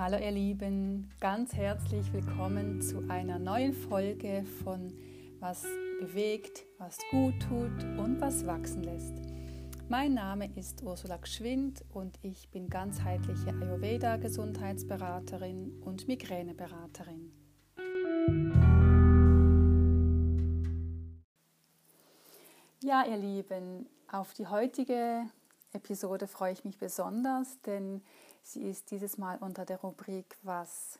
Hallo ihr Lieben, ganz herzlich willkommen zu einer neuen Folge von Was bewegt, was gut tut und was wachsen lässt. Mein Name ist Ursula Gschwind und ich bin ganzheitliche Ayurveda-Gesundheitsberaterin und Migräneberaterin. Ja, ihr Lieben, auf die heutige Episode freue ich mich besonders, denn Sie ist dieses Mal unter der Rubrik Was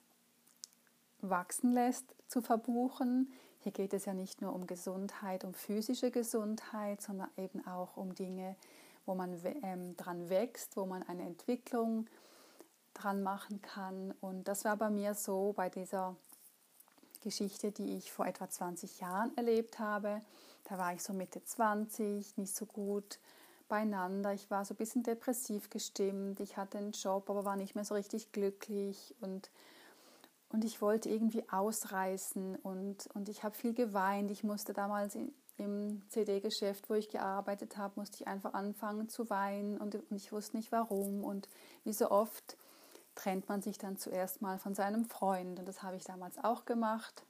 wachsen lässt zu verbuchen. Hier geht es ja nicht nur um Gesundheit, um physische Gesundheit, sondern eben auch um Dinge, wo man ähm, dran wächst, wo man eine Entwicklung dran machen kann. Und das war bei mir so bei dieser Geschichte, die ich vor etwa 20 Jahren erlebt habe. Da war ich so Mitte 20, nicht so gut beieinander. Ich war so ein bisschen depressiv gestimmt. Ich hatte einen Job, aber war nicht mehr so richtig glücklich und, und ich wollte irgendwie ausreißen und, und ich habe viel geweint. Ich musste damals in, im CD-Geschäft, wo ich gearbeitet habe, musste ich einfach anfangen zu weinen und, und ich wusste nicht warum. Und wie so oft trennt man sich dann zuerst mal von seinem Freund und das habe ich damals auch gemacht.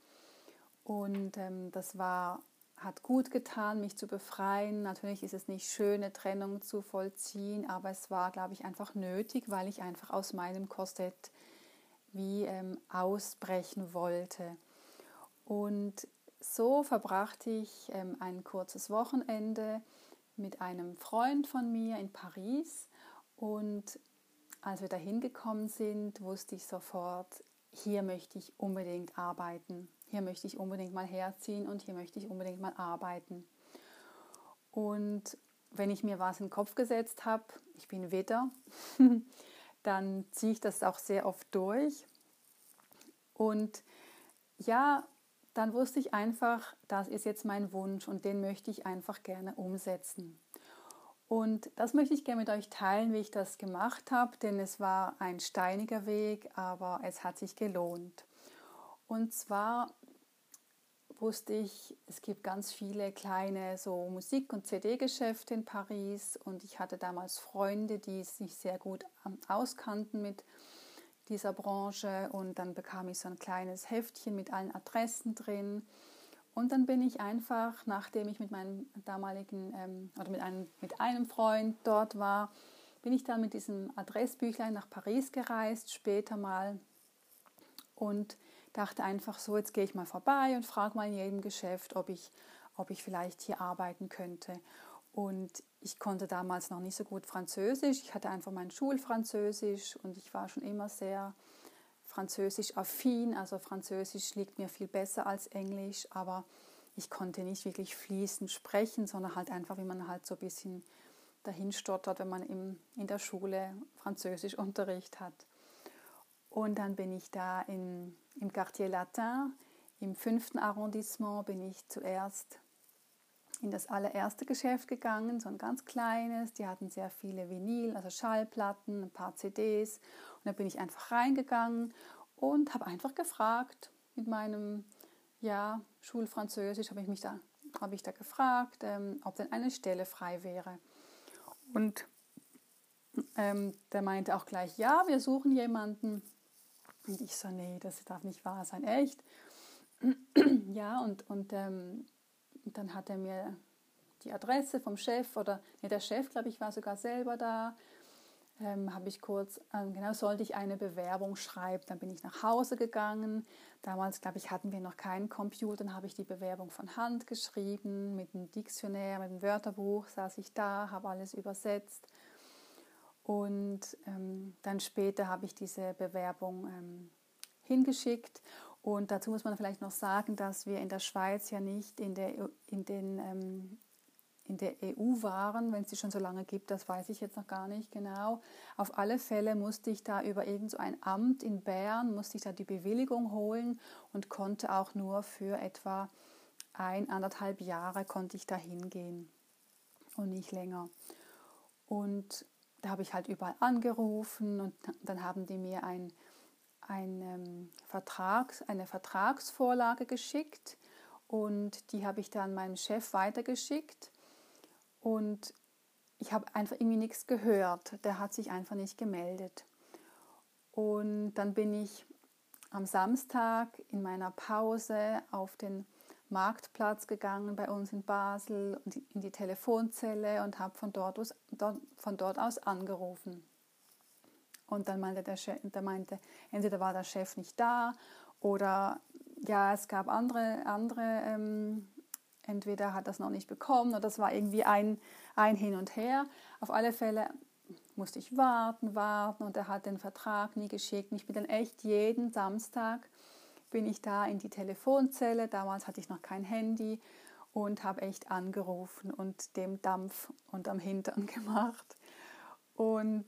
Und ähm, das war hat gut getan, mich zu befreien. Natürlich ist es nicht schön, eine Trennung zu vollziehen, aber es war, glaube ich, einfach nötig, weil ich einfach aus meinem Korsett wie ähm, ausbrechen wollte. Und so verbrachte ich ähm, ein kurzes Wochenende mit einem Freund von mir in Paris. Und als wir da hingekommen sind, wusste ich sofort, hier möchte ich unbedingt arbeiten hier möchte ich unbedingt mal herziehen und hier möchte ich unbedingt mal arbeiten. Und wenn ich mir was in den Kopf gesetzt habe, ich bin Widder, dann ziehe ich das auch sehr oft durch. Und ja, dann wusste ich einfach, das ist jetzt mein Wunsch und den möchte ich einfach gerne umsetzen. Und das möchte ich gerne mit euch teilen, wie ich das gemacht habe, denn es war ein steiniger Weg, aber es hat sich gelohnt. Und zwar wusste ich, es gibt ganz viele kleine so Musik- und CD-Geschäfte in Paris und ich hatte damals Freunde, die sich sehr gut ähm, auskannten mit dieser Branche und dann bekam ich so ein kleines Heftchen mit allen Adressen drin und dann bin ich einfach, nachdem ich mit meinem damaligen ähm, oder mit einem, mit einem Freund dort war, bin ich dann mit diesem Adressbüchlein nach Paris gereist, später mal und dachte einfach so, jetzt gehe ich mal vorbei und frage mal in jedem Geschäft, ob ich, ob ich vielleicht hier arbeiten könnte. Und ich konnte damals noch nicht so gut Französisch. Ich hatte einfach mein Schulfranzösisch und ich war schon immer sehr französisch affin. Also Französisch liegt mir viel besser als Englisch, aber ich konnte nicht wirklich fließend sprechen, sondern halt einfach, wie man halt so ein bisschen dahin stottert, wenn man im, in der Schule Französischunterricht hat. Und dann bin ich da in, im Quartier Latin, im fünften Arrondissement, bin ich zuerst in das allererste Geschäft gegangen, so ein ganz kleines. Die hatten sehr viele Vinyl, also Schallplatten, ein paar CDs. Und da bin ich einfach reingegangen und habe einfach gefragt mit meinem ja, Schulfranzösisch, habe ich mich da, habe ich da gefragt, ähm, ob denn eine Stelle frei wäre. Und ähm, der meinte auch gleich, ja, wir suchen jemanden, und ich so, nee, das darf nicht wahr sein, echt. ja, und, und, ähm, dann hat er mir die Adresse vom Chef oder, nee, der Chef, glaube ich, war sogar selber da. Ähm, habe ich kurz, ähm, genau, sollte ich eine Bewerbung schreiben. Dann bin ich nach Hause gegangen. Damals, glaube ich, hatten wir noch keinen Computer. Dann habe ich die Bewerbung von Hand geschrieben, mit einem Diktionär, mit einem Wörterbuch saß ich da, habe alles übersetzt und ähm, dann später habe ich diese Bewerbung ähm, hingeschickt. Und dazu muss man vielleicht noch sagen, dass wir in der Schweiz ja nicht in der, in den, ähm, in der EU waren, wenn es sie schon so lange gibt, das weiß ich jetzt noch gar nicht genau. Auf alle Fälle musste ich da über irgend so ein Amt in Bern, musste ich da die Bewilligung holen und konnte auch nur für etwa ein, anderthalb Jahre konnte ich da hingehen und nicht länger. Und da habe ich halt überall angerufen und dann haben die mir ein, ein, ähm, Vertrags, eine Vertragsvorlage geschickt und die habe ich dann meinem Chef weitergeschickt und ich habe einfach irgendwie nichts gehört. Der hat sich einfach nicht gemeldet. Und dann bin ich am Samstag in meiner Pause auf den Marktplatz gegangen bei uns in Basel und in die Telefonzelle und habe von dort aus, von dort aus angerufen. Und dann meinte der Chef, der meinte, entweder war der Chef nicht da oder ja, es gab andere, andere ähm, entweder hat das noch nicht bekommen oder das war irgendwie ein, ein Hin und Her. Auf alle Fälle musste ich warten, warten und er hat den Vertrag nie geschickt. Und ich bin dann echt jeden Samstag bin ich da in die Telefonzelle. Damals hatte ich noch kein Handy und habe echt angerufen und dem Dampf unterm Hintern gemacht. Und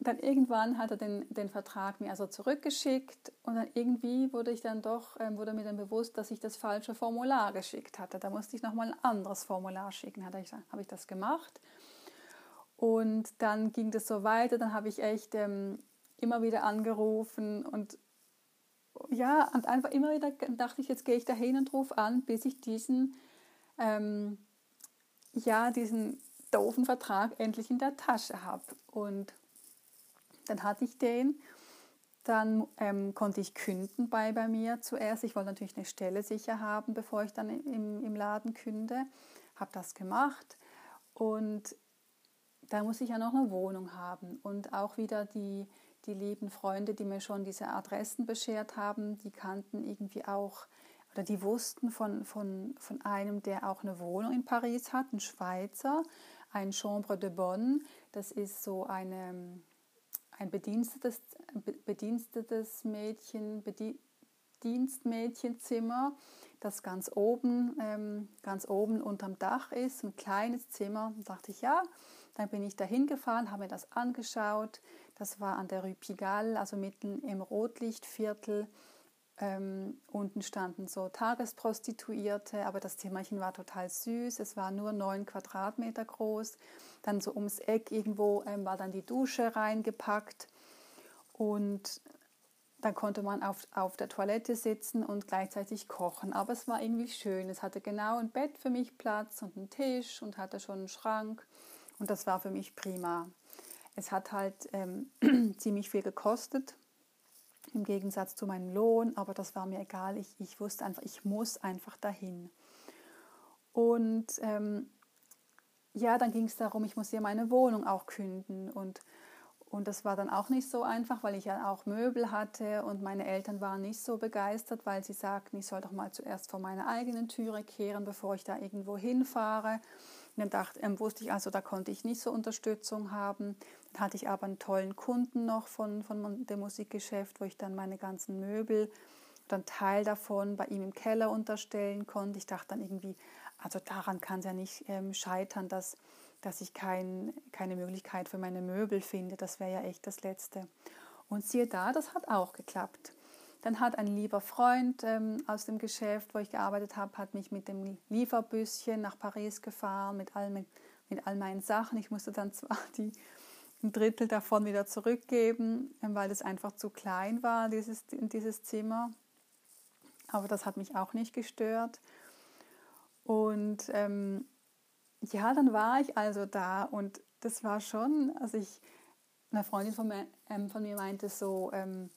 dann irgendwann hat er den, den Vertrag mir also zurückgeschickt und dann irgendwie wurde ich dann doch, ähm, wurde mir dann bewusst, dass ich das falsche Formular geschickt hatte. Da musste ich nochmal ein anderes Formular schicken. Habe ich, hab ich das gemacht und dann ging das so weiter, dann habe ich echt ähm, immer wieder angerufen und ja, und einfach immer wieder dachte ich, jetzt gehe ich da hin und rufe an, bis ich diesen, ähm, ja, diesen doofen Vertrag endlich in der Tasche habe. Und dann hatte ich den, dann ähm, konnte ich künden bei, bei mir zuerst. Ich wollte natürlich eine Stelle sicher haben, bevor ich dann im, im Laden künde. Habe das gemacht und da muss ich ja noch eine Wohnung haben. Und auch wieder die, die lieben Freunde, die mir schon diese Adressen beschert haben, die kannten irgendwie auch oder die wussten von, von, von einem, der auch eine Wohnung in Paris hat, ein Schweizer, ein Chambre de Bonne. Das ist so eine, ein bedienstetes, bedienstetes Mädchen, Dienstmädchenzimmer, das ganz oben, ähm, ganz oben unterm Dach ist, ein kleines Zimmer. Da dachte ich, ja, dann bin ich dahin gefahren, habe mir das angeschaut. Das war an der Rue Pigalle, also mitten im Rotlichtviertel. Ähm, unten standen so Tagesprostituierte, aber das Zimmerchen war total süß. Es war nur neun Quadratmeter groß. Dann so ums Eck irgendwo ähm, war dann die Dusche reingepackt. Und dann konnte man auf, auf der Toilette sitzen und gleichzeitig kochen. Aber es war irgendwie schön. Es hatte genau ein Bett für mich Platz und einen Tisch und hatte schon einen Schrank. Und das war für mich prima. Es hat halt ähm, ziemlich viel gekostet, im Gegensatz zu meinem Lohn, aber das war mir egal. Ich, ich wusste einfach, ich muss einfach dahin. Und ähm, ja, dann ging es darum, ich muss ja meine Wohnung auch künden. Und, und das war dann auch nicht so einfach, weil ich ja auch Möbel hatte und meine Eltern waren nicht so begeistert, weil sie sagten, ich soll doch mal zuerst vor meine eigenen Türe kehren, bevor ich da irgendwo hinfahre. Und dann dachte, ähm, wusste ich also, da konnte ich nicht so Unterstützung haben. Hatte ich aber einen tollen Kunden noch von, von dem Musikgeschäft, wo ich dann meine ganzen Möbel, dann Teil davon bei ihm im Keller unterstellen konnte. Ich dachte dann irgendwie, also daran kann es ja nicht ähm, scheitern, dass, dass ich kein, keine Möglichkeit für meine Möbel finde. Das wäre ja echt das Letzte. Und siehe da, das hat auch geklappt. Dann hat ein lieber Freund ähm, aus dem Geschäft, wo ich gearbeitet habe, hat mich mit dem Lieferbüsschen nach Paris gefahren, mit all, mit all meinen Sachen. Ich musste dann zwar die, ein Drittel davon wieder zurückgeben, ähm, weil es einfach zu klein war, dieses, dieses Zimmer. Aber das hat mich auch nicht gestört. Und ähm, ja, dann war ich also da und das war schon, also ich, eine Freundin von mir, ähm, von mir meinte so, ähm,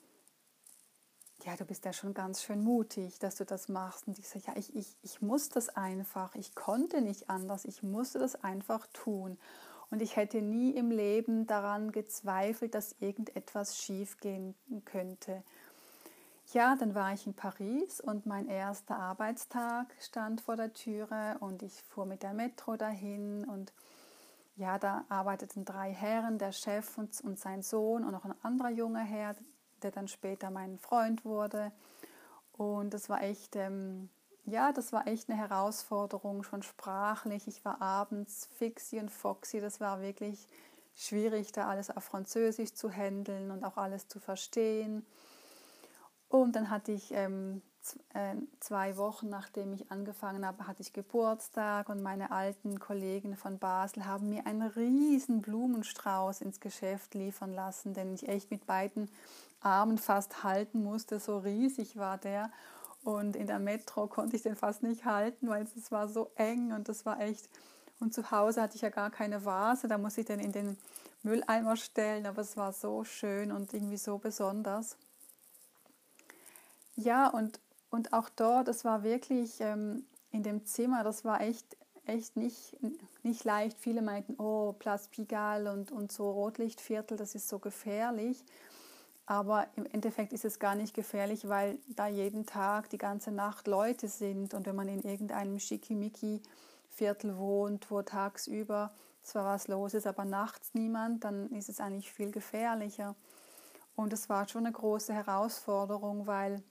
ja, du bist ja schon ganz schön mutig, dass du das machst. Und ich sage, ja, ich, ich, ich muss das einfach. Ich konnte nicht anders. Ich musste das einfach tun. Und ich hätte nie im Leben daran gezweifelt, dass irgendetwas schiefgehen könnte. Ja, dann war ich in Paris und mein erster Arbeitstag stand vor der Türe und ich fuhr mit der Metro dahin und ja, da arbeiteten drei Herren, der Chef und, und sein Sohn und noch ein anderer junger Herr, der dann später mein Freund wurde. Und das war echt, ähm, ja, das war echt eine Herausforderung, schon sprachlich. Ich war abends fixy und foxy. Das war wirklich schwierig, da alles auf Französisch zu handeln und auch alles zu verstehen. Und dann hatte ich ähm, äh, zwei Wochen nachdem ich angefangen habe, hatte ich Geburtstag und meine alten Kollegen von Basel haben mir einen riesen Blumenstrauß ins Geschäft liefern lassen, den ich echt mit beiden Armen fast halten musste, so riesig war der. Und in der Metro konnte ich den fast nicht halten, weil es war so eng und das war echt. Und zu Hause hatte ich ja gar keine Vase, da musste ich dann in den Mülleimer stellen, aber es war so schön und irgendwie so besonders. Ja, und, und auch dort, es war wirklich ähm, in dem Zimmer, das war echt, echt nicht, nicht leicht. Viele meinten, oh, Place Pigalle und, und so Rotlichtviertel, das ist so gefährlich. Aber im Endeffekt ist es gar nicht gefährlich, weil da jeden Tag, die ganze Nacht Leute sind. Und wenn man in irgendeinem Schickimicki-Viertel wohnt, wo tagsüber zwar was los ist, aber nachts niemand, dann ist es eigentlich viel gefährlicher. Und es war schon eine große Herausforderung, weil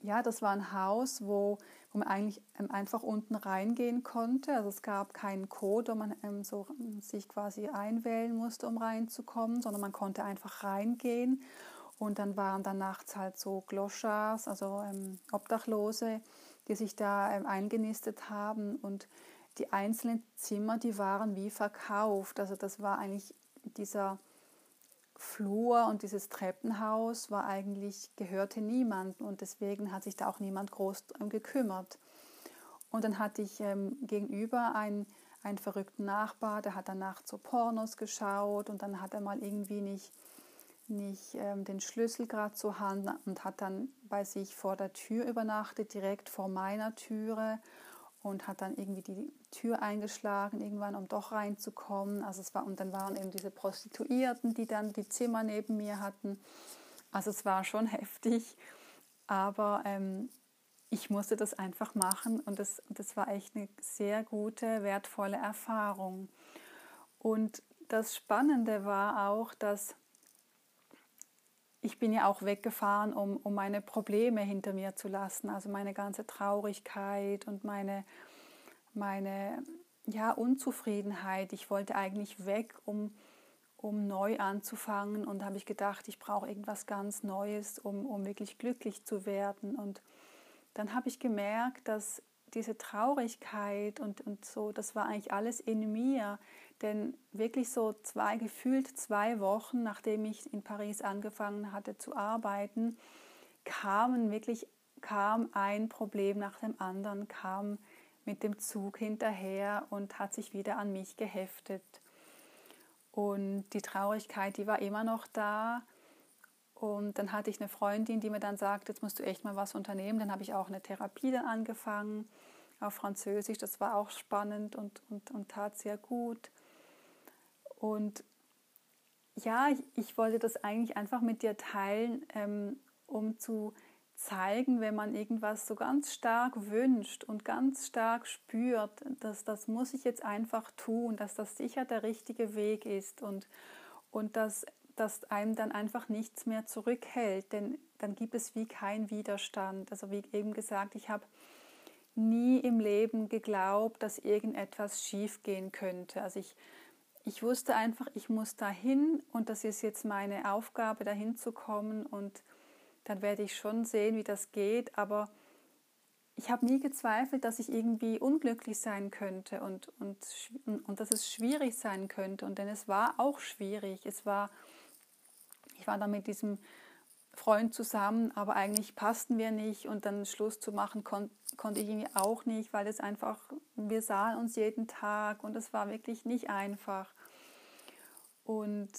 ja, das war ein Haus, wo, wo man eigentlich ähm, einfach unten reingehen konnte. Also es gab keinen Code, wo man ähm, so ähm, sich quasi einwählen musste, um reinzukommen, sondern man konnte einfach reingehen. Und dann waren da nachts halt so Gloschars, also ähm, Obdachlose, die sich da ähm, eingenistet haben. Und die einzelnen Zimmer, die waren wie verkauft. Also das war eigentlich dieser Flur und dieses Treppenhaus war eigentlich, gehörte niemandem und deswegen hat sich da auch niemand groß gekümmert. Und dann hatte ich ähm, gegenüber einen, einen verrückten Nachbar, der hat dann nachts so Pornos geschaut und dann hat er mal irgendwie nicht, nicht ähm, den Schlüssel gerade zur Hand und hat dann bei sich vor der Tür übernachtet, direkt vor meiner Türe und hat dann irgendwie die Tür eingeschlagen, irgendwann, um doch reinzukommen. Also es war, und dann waren eben diese Prostituierten, die dann die Zimmer neben mir hatten. Also es war schon heftig, aber ähm, ich musste das einfach machen und das, das war echt eine sehr gute, wertvolle Erfahrung. Und das Spannende war auch, dass ich bin ja auch weggefahren, um, um meine Probleme hinter mir zu lassen, also meine ganze Traurigkeit und meine, meine ja, Unzufriedenheit. Ich wollte eigentlich weg, um, um neu anzufangen und habe ich gedacht, ich brauche irgendwas ganz Neues, um, um wirklich glücklich zu werden. Und dann habe ich gemerkt, dass diese Traurigkeit und, und so, das war eigentlich alles in mir, denn wirklich so zwei, gefühlt zwei Wochen, nachdem ich in Paris angefangen hatte zu arbeiten, kamen wirklich, kam ein Problem nach dem anderen, kam mit dem Zug hinterher und hat sich wieder an mich geheftet. Und die Traurigkeit, die war immer noch da. Und dann hatte ich eine Freundin, die mir dann sagte, jetzt musst du echt mal was unternehmen. Dann habe ich auch eine Therapie dann angefangen auf Französisch. Das war auch spannend und, und, und tat sehr gut. Und ja, ich, ich, wollte das eigentlich einfach mit dir teilen, ähm, um zu zeigen, wenn man irgendwas so ganz stark wünscht und ganz stark spürt, dass das muss ich jetzt einfach tun, dass das sicher der richtige Weg ist und, und dass, dass einem dann einfach nichts mehr zurückhält, denn dann gibt es wie keinen Widerstand. Also wie eben gesagt, ich habe nie im Leben geglaubt, dass irgendetwas schiefgehen könnte. Also ich ich wusste einfach, ich muss dahin und das ist jetzt meine Aufgabe, dahin zu kommen und dann werde ich schon sehen, wie das geht. Aber ich habe nie gezweifelt, dass ich irgendwie unglücklich sein könnte und, und, und dass es schwierig sein könnte. Und denn es war auch schwierig. Es war, ich war da mit diesem Freund zusammen, aber eigentlich passten wir nicht und dann Schluss zu machen kon konnte ich irgendwie auch nicht, weil es einfach, wir sahen uns jeden Tag und es war wirklich nicht einfach. Und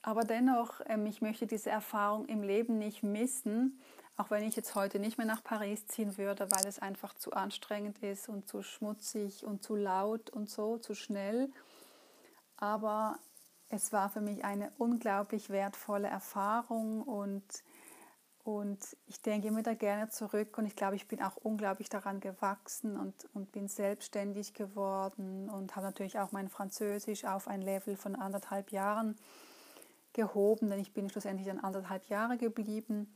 aber dennoch, ähm, ich möchte diese Erfahrung im Leben nicht missen, auch wenn ich jetzt heute nicht mehr nach Paris ziehen würde, weil es einfach zu anstrengend ist und zu schmutzig und zu laut und so, zu schnell. Aber es war für mich eine unglaublich wertvolle Erfahrung und und ich denke immer da gerne zurück und ich glaube, ich bin auch unglaublich daran gewachsen und, und bin selbstständig geworden und habe natürlich auch mein Französisch auf ein Level von anderthalb Jahren gehoben, denn ich bin schlussendlich dann anderthalb Jahre geblieben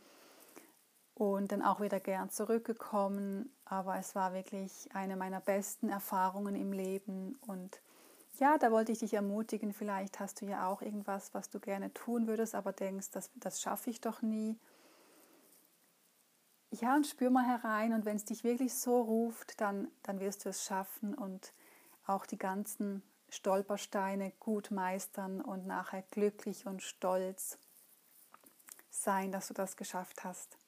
und dann auch wieder gern zurückgekommen. Aber es war wirklich eine meiner besten Erfahrungen im Leben und ja, da wollte ich dich ermutigen, vielleicht hast du ja auch irgendwas, was du gerne tun würdest, aber denkst, das, das schaffe ich doch nie ja, und spür mal herein und wenn es dich wirklich so ruft, dann, dann wirst du es schaffen und auch die ganzen Stolpersteine gut meistern und nachher glücklich und stolz sein, dass du das geschafft hast.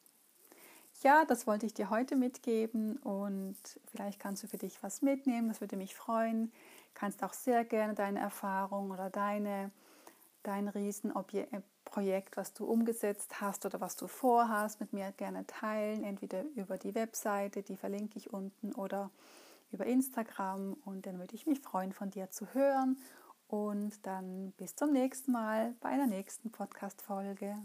ja, das wollte ich dir heute mitgeben und vielleicht kannst du für dich was mitnehmen, das würde mich freuen. Kannst auch sehr gerne deine Erfahrung oder deine, dein Riesenprojekt, was du umgesetzt hast oder was du vorhast, mit mir gerne teilen, entweder über die Webseite, die verlinke ich unten, oder über Instagram und dann würde ich mich freuen, von dir zu hören und dann bis zum nächsten Mal bei einer nächsten Podcast-Folge.